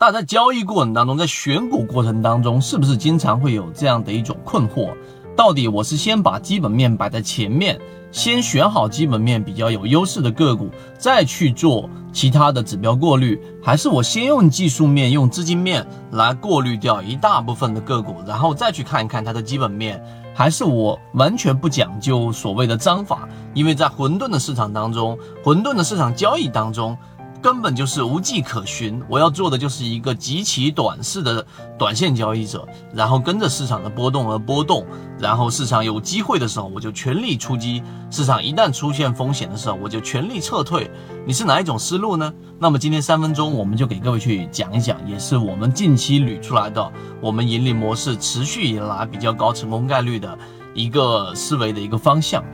大家在交易过程当中，在选股过程当中，是不是经常会有这样的一种困惑？到底我是先把基本面摆在前面，先选好基本面比较有优势的个股，再去做其他的指标过滤，还是我先用技术面、用资金面来过滤掉一大部分的个股，然后再去看一看它的基本面？还是我完全不讲究所谓的章法？因为在混沌的市场当中，混沌的市场交易当中。根本就是无迹可寻。我要做的就是一个极其短视的短线交易者，然后跟着市场的波动而波动，然后市场有机会的时候我就全力出击，市场一旦出现风险的时候我就全力撤退。你是哪一种思路呢？那么今天三分钟我们就给各位去讲一讲，也是我们近期捋出来的我们盈利模式持续以来比较高成功概率的一个思维的一个方向。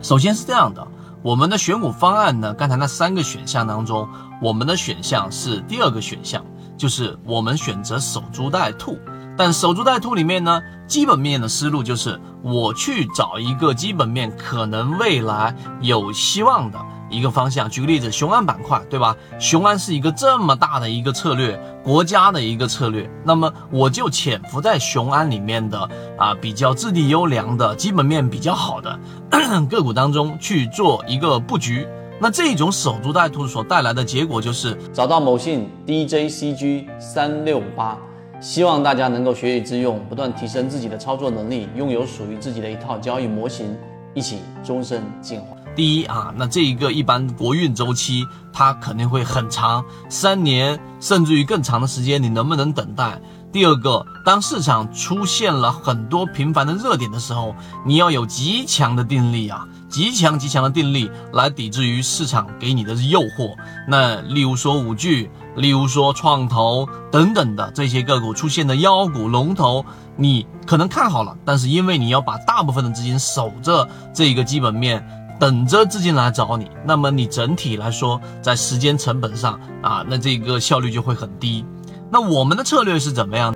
首先是这样的。我们的选股方案呢？刚才那三个选项当中，我们的选项是第二个选项，就是我们选择守株待兔。但守株待兔里面呢，基本面的思路就是我去找一个基本面可能未来有希望的。一个方向，举个例子，雄安板块，对吧？雄安是一个这么大的一个策略，国家的一个策略，那么我就潜伏在雄安里面的啊，比较质地优良的、基本面比较好的 个股当中去做一个布局。那这种守株待兔所带来的结果就是找到某信 DJCG 三六八，希望大家能够学以致用，不断提升自己的操作能力，拥有属于自己的一套交易模型，一起终身进化。第一啊，那这一个一般国运周期它肯定会很长，三年甚至于更长的时间，你能不能等待？第二个，当市场出现了很多频繁的热点的时候，你要有极强的定力啊，极强极强的定力来抵制于市场给你的诱惑。那例如说五 G，例如说创投等等的这些个股出现的妖股龙头，你可能看好了，但是因为你要把大部分的资金守着这一个基本面。等着资金来找你，那么你整体来说，在时间成本上啊，那这个效率就会很低。那我们的策略是怎么样？